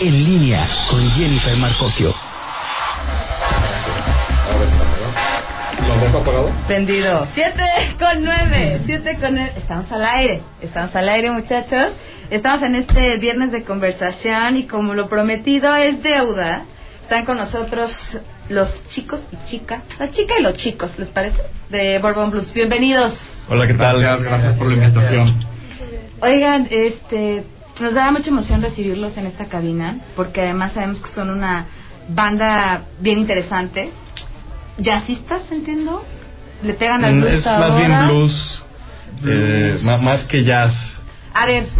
En línea con Jennifer Marcocchio. ¿Lo dejo apagado? Prendido. Siete con nueve. Siete con nueve. Estamos al aire. Estamos al aire, muchachos. Estamos en este viernes de conversación y como lo prometido es deuda, están con nosotros los chicos y chicas, la chica y los chicos, ¿les parece? De Bourbon Blues. Bienvenidos. Hola, ¿qué tal? Gracias, Gracias por la invitación. Oigan, este, nos da mucha emoción recibirlos en esta cabina, porque además sabemos que son una banda bien interesante. Jazzistas, entiendo. Le pegan al Mm, blues Es más bien blues, eh, más que jazz. A ver.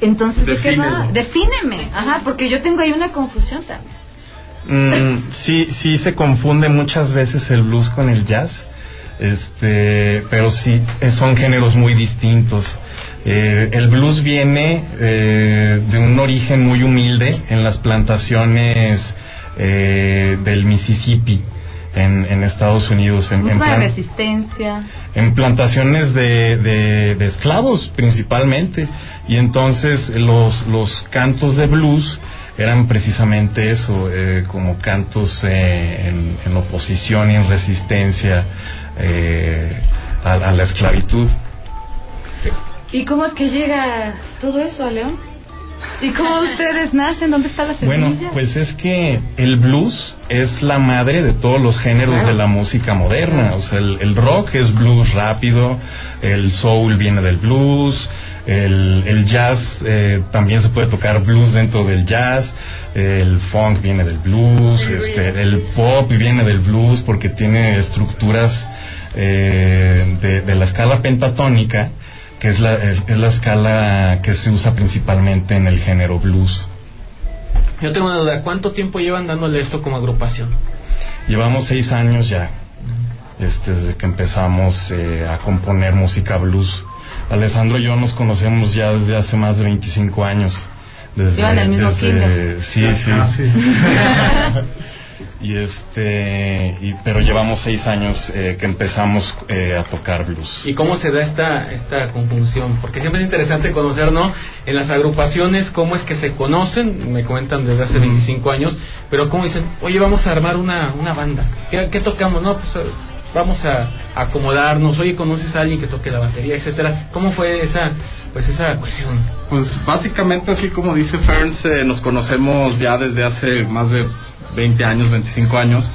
Entonces, ¿de qué va? Defíneme. Ajá, porque yo tengo ahí una confusión también. Mm, sí, sí se confunde muchas veces el blues con el jazz, este, pero sí son géneros muy distintos. Eh, el blues viene eh, de un origen muy humilde en las plantaciones eh, del Mississippi en, en Estados Unidos. En, de resistencia. en plantaciones de, de- de esclavos principalmente y entonces los los cantos de blues eran precisamente eso eh, como cantos eh, en, en oposición y en resistencia eh, a, a la esclavitud ¿Y cómo es que llega todo eso a León? ¿Y cómo ustedes nacen? ¿Dónde está la semilla? Bueno, pues es que el blues es la madre de todos los géneros de la música moderna. O sea, el, el rock es blues rápido, el soul viene del blues, el, el jazz eh, también se puede tocar blues dentro del jazz, el funk viene del blues, este, el pop viene del blues porque tiene estructuras eh, de, de la escala pentatónica, que es la, es- es la escala que se usa principalmente en el género blues. Yo tengo una duda, ¿cuánto tiempo llevan dándole esto como agrupación? Llevamos seis años ya, este, desde que empezamos eh, a componer música blues. Alessandro y yo nos conocemos ya desde hace más de 25 años. Desde, Llevan el mismo desde- kinder. Sí, sí. y este, y, pero llevamos seis años eh, que empezamos eh, a tocar blues. ¿Y cómo se da esta, esta conjunción? Porque siempre es interesante conocer, ¿no? En las agrupaciones, cómo es que se conocen, me cuentan desde hace 25 años, pero cómo dicen, oye, vamos a armar una, una banda. ¿Qué, qué tocamos? No, pues eh, vamos a acomodarnos, oye, ¿conoces a alguien que toque la batería, etcétera? ¿Cómo fue esa, pues esa cuestión? Pues básicamente así como dice Ferns, eh, nos conocemos ya desde hace más de 20 años, 25 años.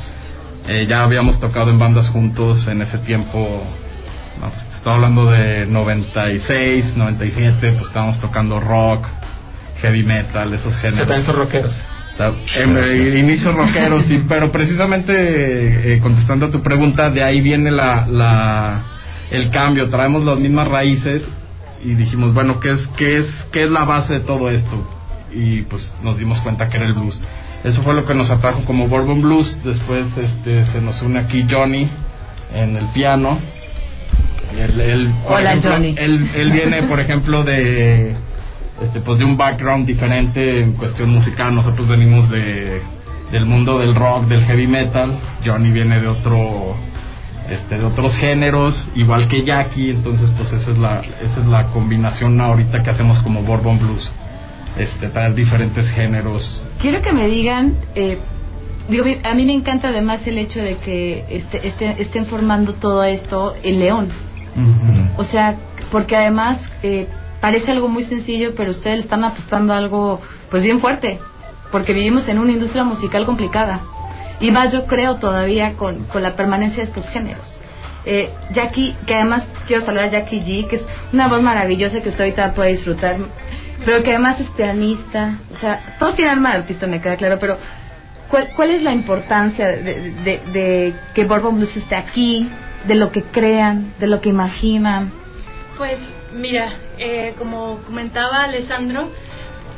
Eh, ya habíamos tocado en bandas juntos en ese tiempo. No, pues, te estaba hablando de 96, 97, pues estábamos tocando rock, heavy metal, esos géneros. también son rockeros. Em, eh, inicios rockeros, sí, pero precisamente eh, contestando a tu pregunta, de ahí viene la, la, el cambio. Traemos las mismas raíces y dijimos, bueno, ¿qué es, qué, es, ¿qué es la base de todo esto? Y pues nos dimos cuenta que era el blues. Eso fue lo que nos atrajo como Bourbon Blues. Después este, se nos une aquí Johnny en el piano. Él, él, Hola, ejemplo, Johnny. Él, él viene, por ejemplo, de este pues de un background diferente en cuestión musical nosotros venimos de del mundo del rock del heavy metal Johnny viene de otro este de otros géneros igual que Jackie entonces pues esa es la esa es la combinación ahorita que hacemos como Bourbon Blues este diferentes géneros Quiero que me digan, eh, digo, a mí me encanta además el hecho de que este, este- estén formando todo esto en León. O sea, porque además eh, parece algo muy sencillo, pero ustedes están apostando a algo pues bien fuerte, porque vivimos en una industria musical complicada. Y más yo creo todavía con, con la permanencia de estos géneros. Eh, Jackie, que además quiero saludar a Jackie G, que es una voz maravillosa que usted ahorita puede disfrutar, pero que además es pianista. O sea, todos tienen alma de artista, me queda claro, pero ¿cuál, cuál es la importancia de, de- que Bourbon Blues esté aquí, de lo que crean, de lo que imaginan? Pues mira, eh, como comentaba Alessandro,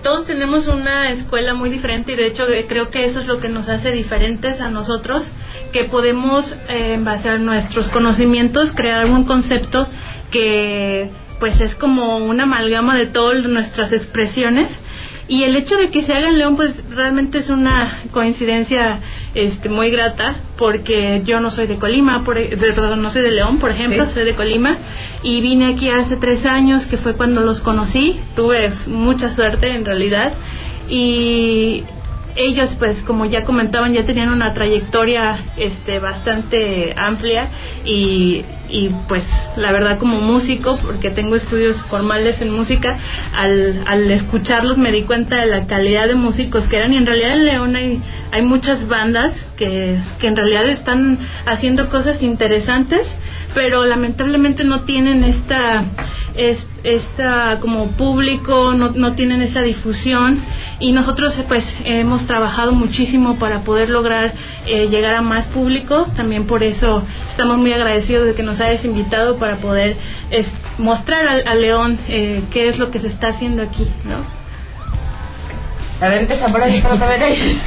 todos tenemos una escuela muy diferente y de hecho eh, creo que eso es lo que nos hace diferentes a nosotros, que podemos eh, en base a nuestros conocimientos crear un concepto que pues es como una amalgama de todas nuestras expresiones. Y el hecho de que se haga en León pues realmente es una coincidencia este, muy grata porque yo no soy de Colima, por, e, perdón, no soy de León, por ejemplo, soy de Colima. Y vine aquí hace tres años, que fue cuando los conocí, tuve mucha suerte en realidad. Y ellos pues como ya comentaban ya tenían una trayectoria este bastante amplia y, y pues la verdad como músico porque tengo estudios formales en música al, al escucharlos me di cuenta de la calidad de músicos que eran y en realidad en León hay, hay muchas bandas que, que en realidad están haciendo cosas interesantes pero lamentablemente no tienen esta esta como público no, no tienen esa difusión y nosotros pues hemos trabajado muchísimo para poder lograr eh, llegar a más público también por eso estamos muy agradecidos de que nos hayas invitado para poder mostrar al, León eh, qué es lo que se está haciendo aquí ¿no? A ver, empieza por ahí,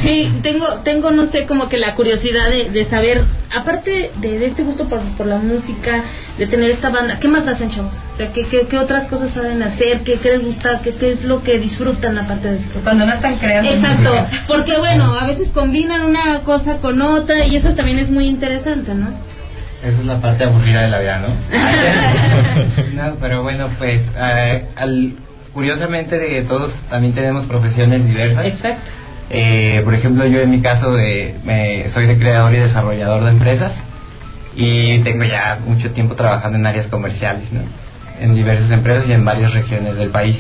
Sí, tengo, tengo, no sé, como que la curiosidad de, de saber, aparte de, este gusto por, por, la música, de tener esta banda, ¿qué más hacen, chavos? O sea, ¿qué, qué, qué otras cosas saben hacer? ¿Qué, qué les gusta? ¿Qué, ¿Qué es lo que disfrutan aparte de esto? Cuando no están creando. Exacto, porque bueno, a veces combinan una cosa con otra y eso también es muy interesante, ¿no? Esa es la parte aburrida de la vida, ¿no? no, pero bueno, pues eh, al curiosamente de todos también tenemos profesiones diversas. Exacto. Eh, por ejemplo, yo en mi caso de, soy de creador y desarrollador de empresas y tengo ya mucho tiempo trabajando en áreas comerciales, ¿no? En diversas empresas y en varias regiones del país.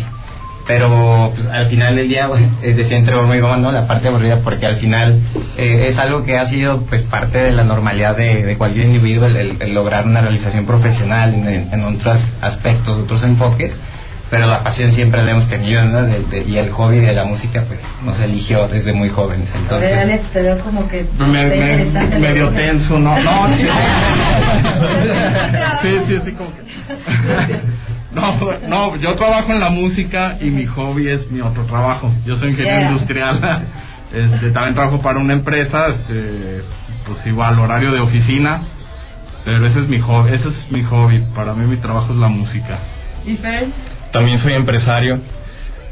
Pero pues, al final del día eh, decía entre broma y ¿no? La parte aburrida porque al final eh, es algo que ha sido pues parte de la normalidad de, cualquier individuo el, lograr una realización profesional en, en otros aspectos, otros enfoques pero la pasión siempre la hemos tenido, ¿no? y el hobby de la música, pues, nos eligió desde muy jóvenes. Entonces, Alex, te veo como que me, me, medio tenso, ¿no? No, sí, sí, sí, como que... No, no, yo trabajo en la música y mi hobby es mi otro trabajo. Yo soy ingeniero industrial. Este, también trabajo para una empresa, este, pues igual horario de oficina, pero ese es mi hobby, ese es mi hobby. Para mí mi trabajo es la música. ¿Y Fer? También soy empresario,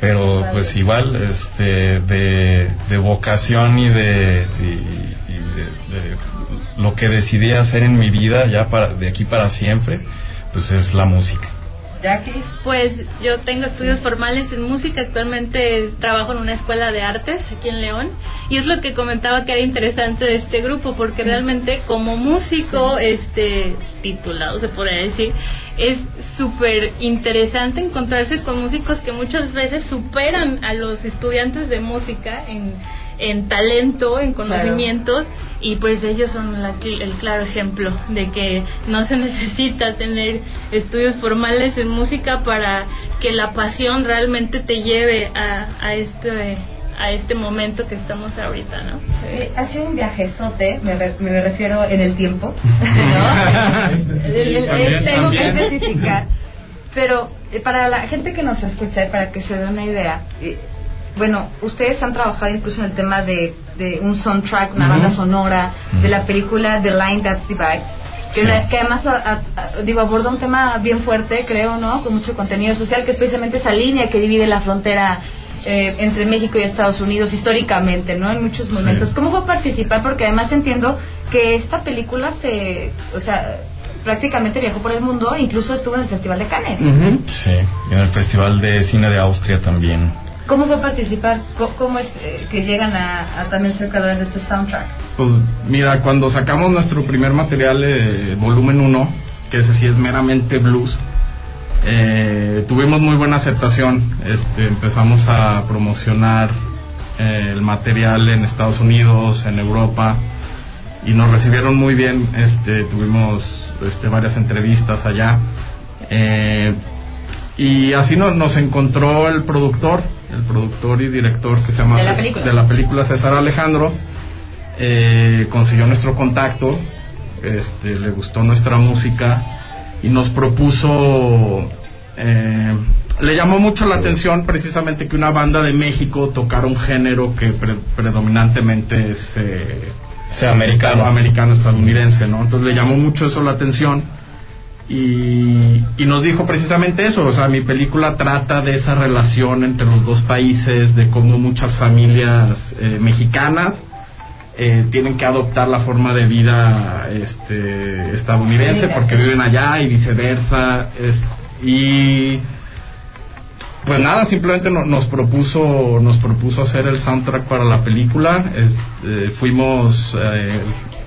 pero pues igual este de, vocación y de, lo que decidí hacer en mi vida ya para de aquí para siempre, pues es la música. Jackie. Pues yo tengo estudios formales en música, actualmente trabajo en una escuela de artes aquí en León y es lo que comentaba que era interesante de este grupo porque realmente como músico este titulado se podría decir es súper interesante encontrarse con músicos que muchas veces superan a los estudiantes de música en, en talento, en conocimientos, y pues ellos son el claro ejemplo de que no se necesita tener estudios formales en música para que la pasión realmente te lleve a, a este a este momento que estamos ahorita, ¿no? ha sido un viajezote, me, me refiero en el tiempo, ¿no? tengo que especificar. Pero eh, para la gente que nos escucha, para que se dé una idea, eh, bueno, ustedes han trabajado incluso en el tema de, de un soundtrack, una banda sonora, de la película The Line That Divides, que, que además digo, aborda un tema bien fuerte, creo, ¿no? Con mucho contenido social, que es precisamente esa línea que divide la frontera eh, entre México y Estados Unidos históricamente, ¿no? En muchos momentos. ¿Cómo fue participar? Porque además entiendo que esta película se, o sea, prácticamente viajó por el mundo, incluso estuvo en el Festival de Cannes. Sí, en el Festival de Cine de Austria también. ¿Cómo fue participar? ¿Cómo, es eh, que llegan a, también ser creadores de este soundtrack? Pues mira, cuando sacamos nuestro primer material, eh, volumen 1, que ese sí es meramente blues, eh, tuvimos muy buena aceptación. Este, empezamos a promocionar el material en Estados Unidos, en Europa, y nos recibieron muy bien. Este, tuvimos este, varias entrevistas allá. Eh, y así nos, nos encontró el productor, el productor y director que se llama de la película, César Alejandro. Eh, consiguió nuestro contacto, este, le gustó nuestra música y nos propuso, eh, le llamó mucho la atención precisamente que una banda de México tocara un género que predominantemente es sea americano. americano estadounidense, ¿no? Entonces le llamó mucho eso la atención y, y, nos dijo precisamente eso, o sea, mi película trata de esa relación entre los dos países, de cómo muchas familias eh, mexicanas eh, tienen que adoptar la forma de vida este, estadounidense porque viven allá y viceversa. Es, y pues nada, simplemente no- nos propuso nos propuso hacer el soundtrack para la película. Este, fuimos eh,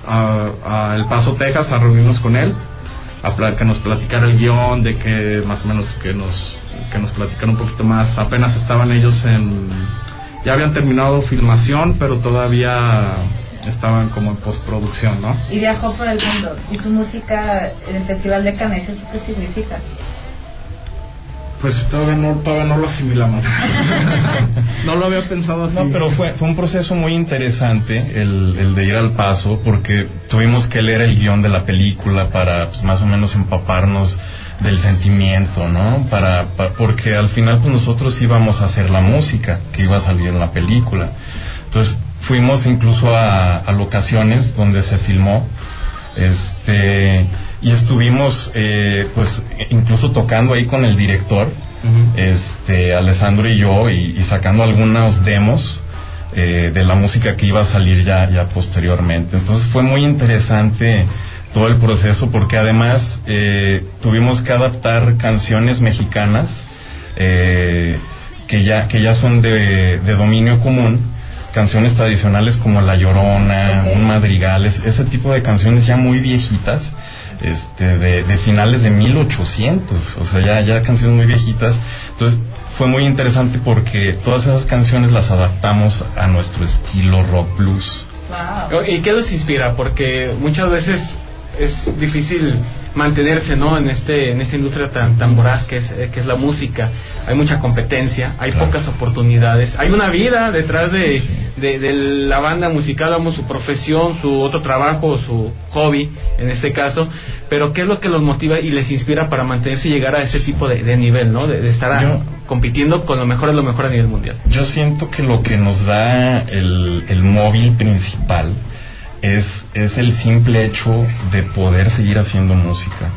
a, a El Paso, Texas, a reunirnos con él, a que nos platicara el guion, de que más o menos que nos que nos platicara un poquito más. Apenas estaban ellos en ya habían terminado filmación, pero todavía estaban como en postproducción, ¿no? Y viajó por el mundo. Y su música en el Festival de Cannes, ¿eso qué significa? Pues todavía no, todavía no lo asimilamos. no lo había pensado así. No, pero fue, fue un proceso muy interesante el, el de ir al paso, porque tuvimos que leer el guion de la película para pues, más o menos empaparnos del sentimiento, ¿no? Para, pa- porque al final pues nosotros íbamos a hacer la música que iba a salir en la película. Entonces fuimos incluso a, a locaciones donde se filmó, este, y estuvimos eh, pues incluso tocando ahí con el director, este, Alessandro y yo, y, y sacando algunos demos eh, de la música que iba a salir ya, ya posteriormente. Entonces fue muy interesante todo el proceso porque además eh, tuvimos que adaptar canciones mexicanas eh, que ya que ya son de, de dominio común canciones tradicionales como La Llorona. Un Madrigal, es- ese tipo de canciones ya muy viejitas, este, de, de finales de 1800, o sea, ya, ya canciones muy viejitas. Entonces, fue muy interesante porque todas esas canciones las adaptamos a nuestro estilo rock blues. Wow. ¿Y qué los inspira? Porque muchas veces es difícil mantenerse no en este en esta industria tan tan voraz que es eh, que es la música. Hay mucha competencia hay Claro. pocas oportunidades. Hay una vida detrás de, de, de la banda musical vamos su profesión su otro trabajo su hobby en este caso. Pero qué es lo que los motiva y les inspira para mantenerse y llegar a ese tipo de, de nivel no de, de estar a- Yo- compitiendo con lo mejor de lo mejor a nivel mundial Yo siento que lo que nos da el, el móvil principal es, es el simple hecho de poder seguir haciendo música,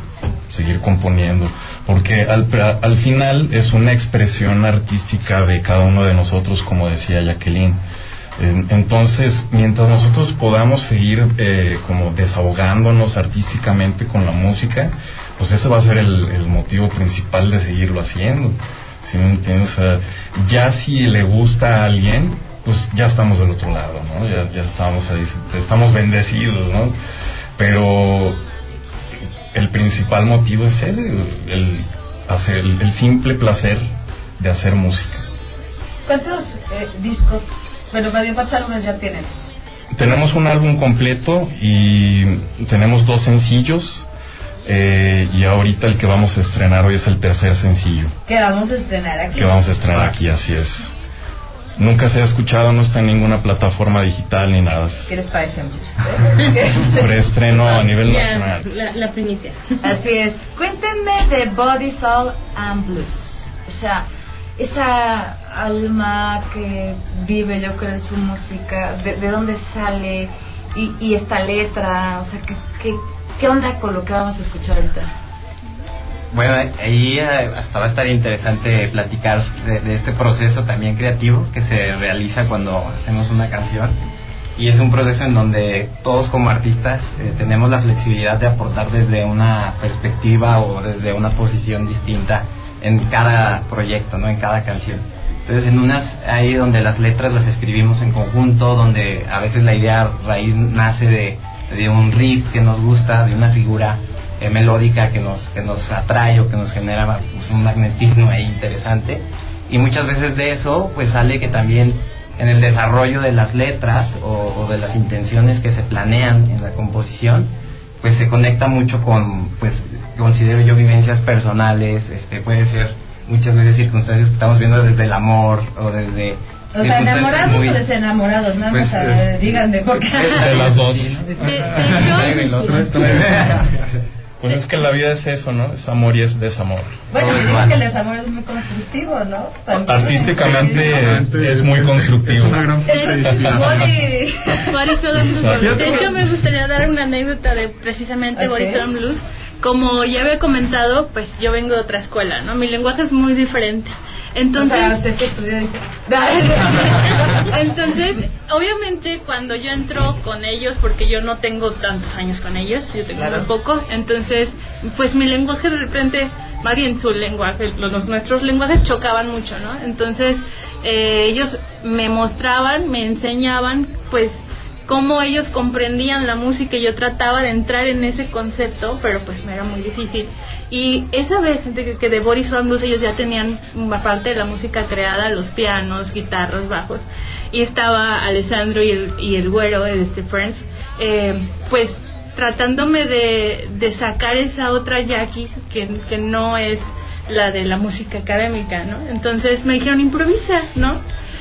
seguir componiendo, porque al, al final es una expresión artística de cada uno de nosotros, como decía Jacqueline. En- Entonces, mientras nosotros podamos seguir eh, como desahogándonos artísticamente con la música, pues ese va a ser el, el motivo principal de seguirlo haciendo. ¿Sí me entiendes? Ya si le gusta a alguien, pues ya estamos del otro lado, ¿no? Ya, ya estamos ahí, estamos bendecidos, ¿no? Pero el principal motivo es ese, el, hacer, el, el simple placer de hacer música. ¿Cuántos eh, discos, bueno, más bien cuántos álbumes ya tienen? Tenemos un álbum completo y tenemos dos sencillos eh, y ahorita el que vamos a estrenar hoy es el tercer sencillo Que vamos a estrenar aquí. que vamos a estrenar aquí, así es. Nunca se ha escuchado, no está en ninguna plataforma digital ni nada. ¿Qué les parece, muchachos? Preestreno a nivel nacional. la, la primicia. Así es. Cuéntenme de Body, Soul and Blues. O sea, esa alma que vive, yo creo, en su música, de, de dónde sale y, y esta letra, o sea, ¿qué, qué, qué onda con lo que vamos a escuchar ahorita? Bueno, ahí eh, hasta va a estar interesante platicar de, de este proceso también creativo que se realiza cuando hacemos una canción. Y es un proceso en donde todos como artistas eh, tenemos la flexibilidad de aportar desde una perspectiva o desde una posición distinta en cada proyecto, ¿no? En cada canción. Entonces, en unas ahí donde las letras las escribimos en conjunto, donde a veces la idea raíz nace de, de un riff que nos gusta, de una figura eh, melódica que nos, que nos atrae o que nos genera pues, un magnetismo ahí interesante. Y muchas veces de eso, pues sale que también en el desarrollo de las letras o, o de las intenciones que se planean en la composición, pues se conecta mucho con, pues considero yo vivencias personales, este puede ser muchas veces circunstancias que estamos viendo desde el amor o desde O sea, enamorados muy- o desenamorados, nada Pues, más eh, eh, díganme, porque... De las dos. Pues es que la vida es eso, ¿no? Es amor y es desamor. Bueno, yo digo que el desamor es muy constructivo, ¿no? También. Artísticamente es muy constructivo. Es una gran and Blues. De hecho, me gustaría dar una anécdota de precisamente Ok. Body Soul and Blues. Como ya había comentado, pues yo vengo de otra escuela, ¿no? Mi lenguaje es muy diferente. O Entonces, sea, que Entonces, obviamente cuando yo entro con ellos, porque yo no tengo tantos años con ellos, yo tengo muy poco, entonces, pues mi lenguaje de repente, más bien su lenguaje, los, nuestros lenguajes chocaban mucho, ¿no? Entonces, eh, ellos me mostraban, me enseñaban, pues, cómo ellos comprendían la música y yo trataba de entrar en ese concepto, pero pues me era muy difícil. Y esa vez que de Boris Blues ellos ya tenían parte de la música creada, los pianos, guitarras, bajos, y estaba Alessandro y el, y el güero, este Friends, eh, pues tratándome de, de sacar esa otra Jackie que, que no es la de la música académica, ¿no? Entonces me dijeron improvisa, ¿no?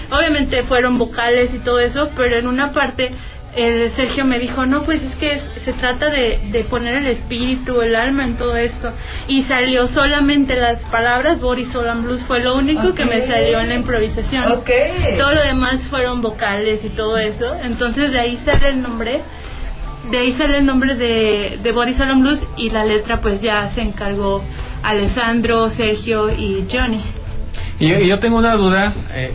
Obviamente fueron vocales y todo eso, pero en una parte el Sergio me dijo, no, pues es que se trata de, de, poner el espíritu, el alma en todo esto. Y salió solamente las palabras, Boris Solan Blues fue lo único que me salió en la improvisación. Todo lo demás fueron vocales y todo eso. Entonces de ahí sale el nombre, de ahí sale el nombre de, de Boris Solan Blues y la letra pues ya se encargó Alessandro, Sergio y Johnny. Y yo, tengo una duda, eh,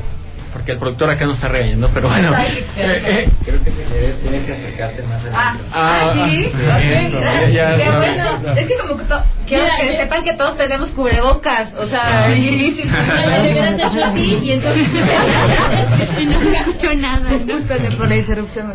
porque el productor acá no está regañando, pero bueno. Eh, eh, Creo que se quiere, tienes que acercarte más al Ah, Ah, ah, sí, sí, ok, eso, gracias. ya- ya- bueno. Es que como que to- quiero Mira, que yo- sepan que todos tenemos cubrebocas, o sea, y, y si- hecho así y entonces y no escucho nada. Discúlpenme por la interrupción.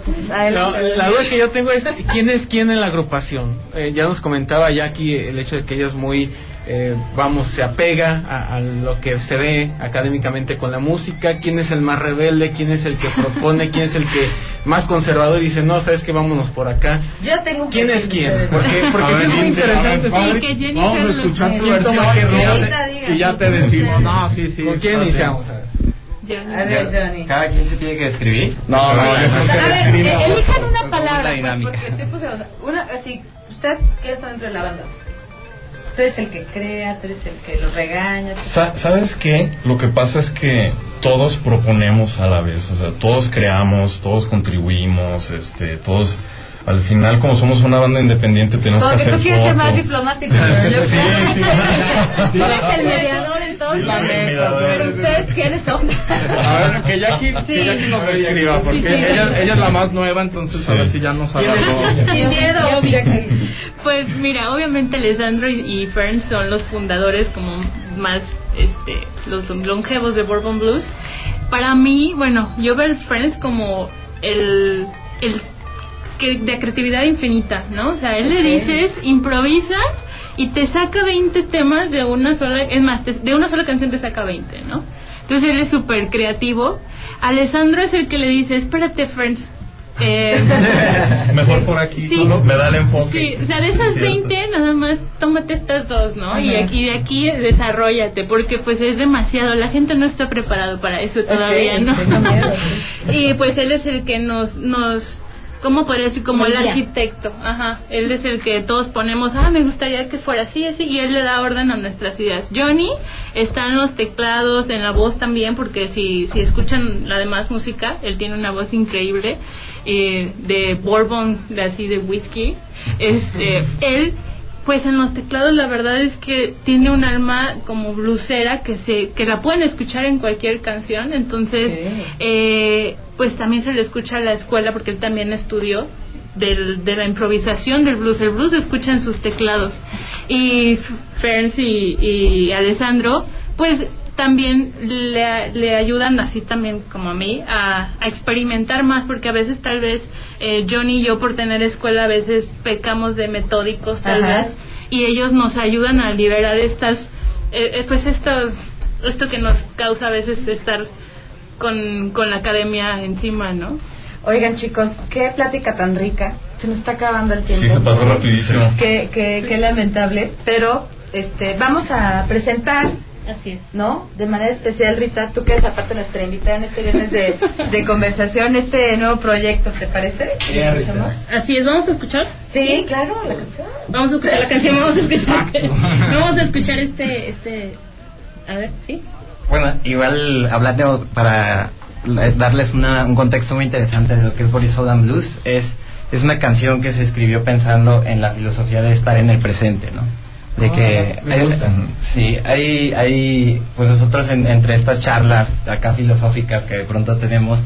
No, la duda que yo tengo es quién es quién en la agrupación. Eh, ya nos comentaba Jackie el hecho de que ella es muy, eh, vamos, se apega a, a lo que se ve académicamente con la música. ¿Quién es el más rebelde? ¿Quién es el que propone? ¿Quién es el que más conservador y dice no, sabes que vámonos por acá? Yo tengo un ¿Quién es quién? de- Porque, porque A sí ver, es muy interesante. a ver, vamos- saber que Jenny Vamos a escuchar que- tu ¿Quién versión toma qué y ya te- y ya te decimos. No, sí, sí. ¿Con quién iniciamos? A ver. Johnny. A ver, Johnny. ¿Cada quien se tiene que describir? No, no, yo creo A que ver, elijan una palabra, la pues, porque te puse, o sea, una, así, ustedes qué están dentro de la banda. Tú eres el que crea, tú eres el que lo regaña. Sa- ¿Sabes qué? Lo que pasa es que todos proponemos a la vez, o sea, todos creamos, todos contribuimos, este, todos, al final como somos una banda independiente tenemos Como que hacer tú quieres ser foto. más diplomático, yo Sí, sí. Eres el mediador entonces, Sí, la neta, pero sí. ustedes quiénes son. A ver, que Jackie, que Jackie nos describa, porque Sí, sí. ella, ella es la más nueva, entonces a ver si ya nos agarró. Sin miedo. Pues mira, obviamente Alessandro y, y Fern son los fundadores como más este los longevos de Bourbon Blues. Para mí, bueno, yo veo el Friends como el el que de creatividad infinita, ¿no? O sea, él le dices, improvisas y te saca 20 temas de una sola, es más, te- de una sola canción te saca 20, ¿no? Entonces él es súper creativo. Alessandro es el que le dice, espérate, Friends. Eh, Mejor por aquí, Sí. solo me da el enfoque. Sí, o sea, de esas Sí, cierto. 20, nada más tómate estas dos, ¿no? Y Ajá. aquí de aquí desarrollate, porque pues es demasiado, la gente no está preparado para eso todavía, Ok, ¿no? miedo, y pues él es el que nos, nos, ¿cómo podría decir? Como el arquitecto, ajá. Él es el que todos ponemos, ah, me gustaría que fuera así, así, y él le da orden a nuestras ideas. Johnny está en los teclados, en la voz también, porque si, si escuchan la demás música, él tiene una voz increíble, eh, de bourbon, de así de whisky. Este, él pues en los teclados la verdad es que tiene un alma como blusera que se que la pueden escuchar en cualquier canción entonces eh, pues también se le escucha a la escuela porque él también estudió del, de la improvisación del blues el blues se escucha en sus teclados y Ferns y, y Alessandro pues también le, le ayudan así también como a mí a, a experimentar más porque a veces tal vez eh, Johnny y yo por tener escuela a veces pecamos de metódicos tal Ajá. vez y ellos nos ayudan a liberar estas eh, eh, pues esto esto que nos causa a veces estar con, con la academia encima no Oigan chicos, qué plática tan rica. Se nos está acabando el tiempo. Sí, se pasó rapidísimo. Qué, qué, qué lamentable, pero este vamos a presentar Así es. ¿no? De manera especial, Rita, tú que eres aparte nuestra invitada en este viernes de, de conversación, este nuevo proyecto, ¿te parece? ¿Lo escuchamos? así es vamos a escuchar Sí, claro, la canción. vamos a escuchar la canción vamos a escuchar vamos a escuchar este este a ver sí Bueno, igual hablando para darles una- un contexto muy interesante de lo que es Boris Sodan Blues, es, es una canción que se escribió pensando en la filosofía de estar en el presente, ¿no? de que me gusta. sí hay hay pues nosotros en- entre estas charlas acá filosóficas que de pronto tenemos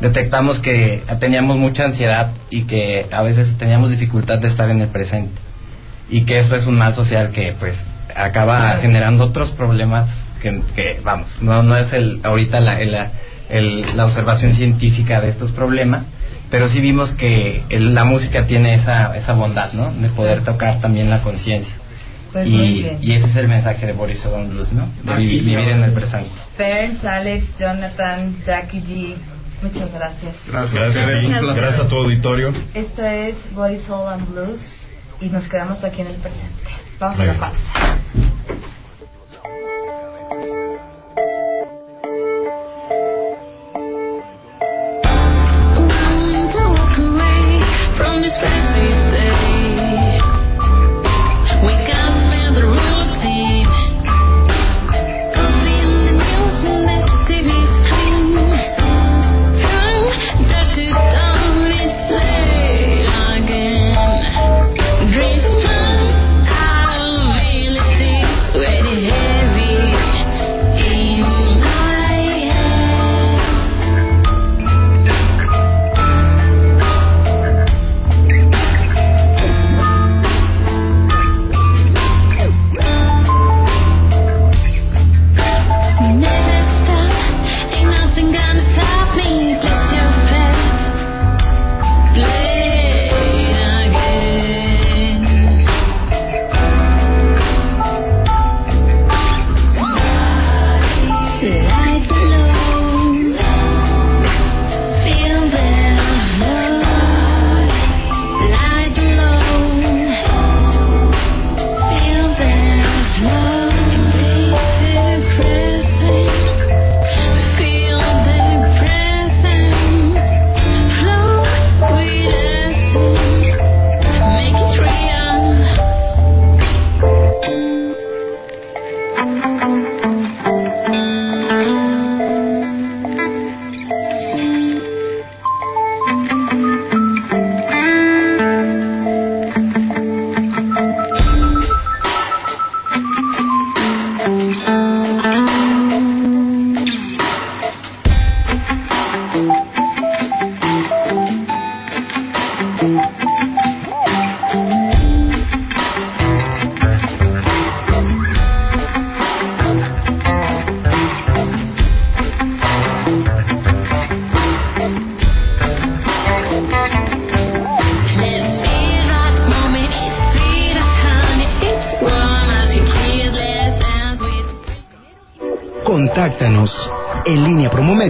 detectamos que teníamos mucha ansiedad y que a veces teníamos dificultad de estar en el presente y que eso es un mal social que pues acaba generando otros problemas que, que, vamos no no es el ahorita la el- el- la observación científica de estos problemas pero sí vimos que el- la música tiene esa esa bondad no de poder tocar también la conciencia Pues y, bien. y ese es el mensaje de Boris Odon Blues no de Aquí, vi- vivir en el presente Ferns, Alex, Jonathan, Jackie G, muchas gracias. Gracias. Gracias. Gracias a tu auditorio. Esto es Body, Soul and Blues y nos quedamos aquí en el presente. Vamos a Muy la bien.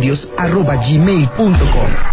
Promomedios arroba gmail.com.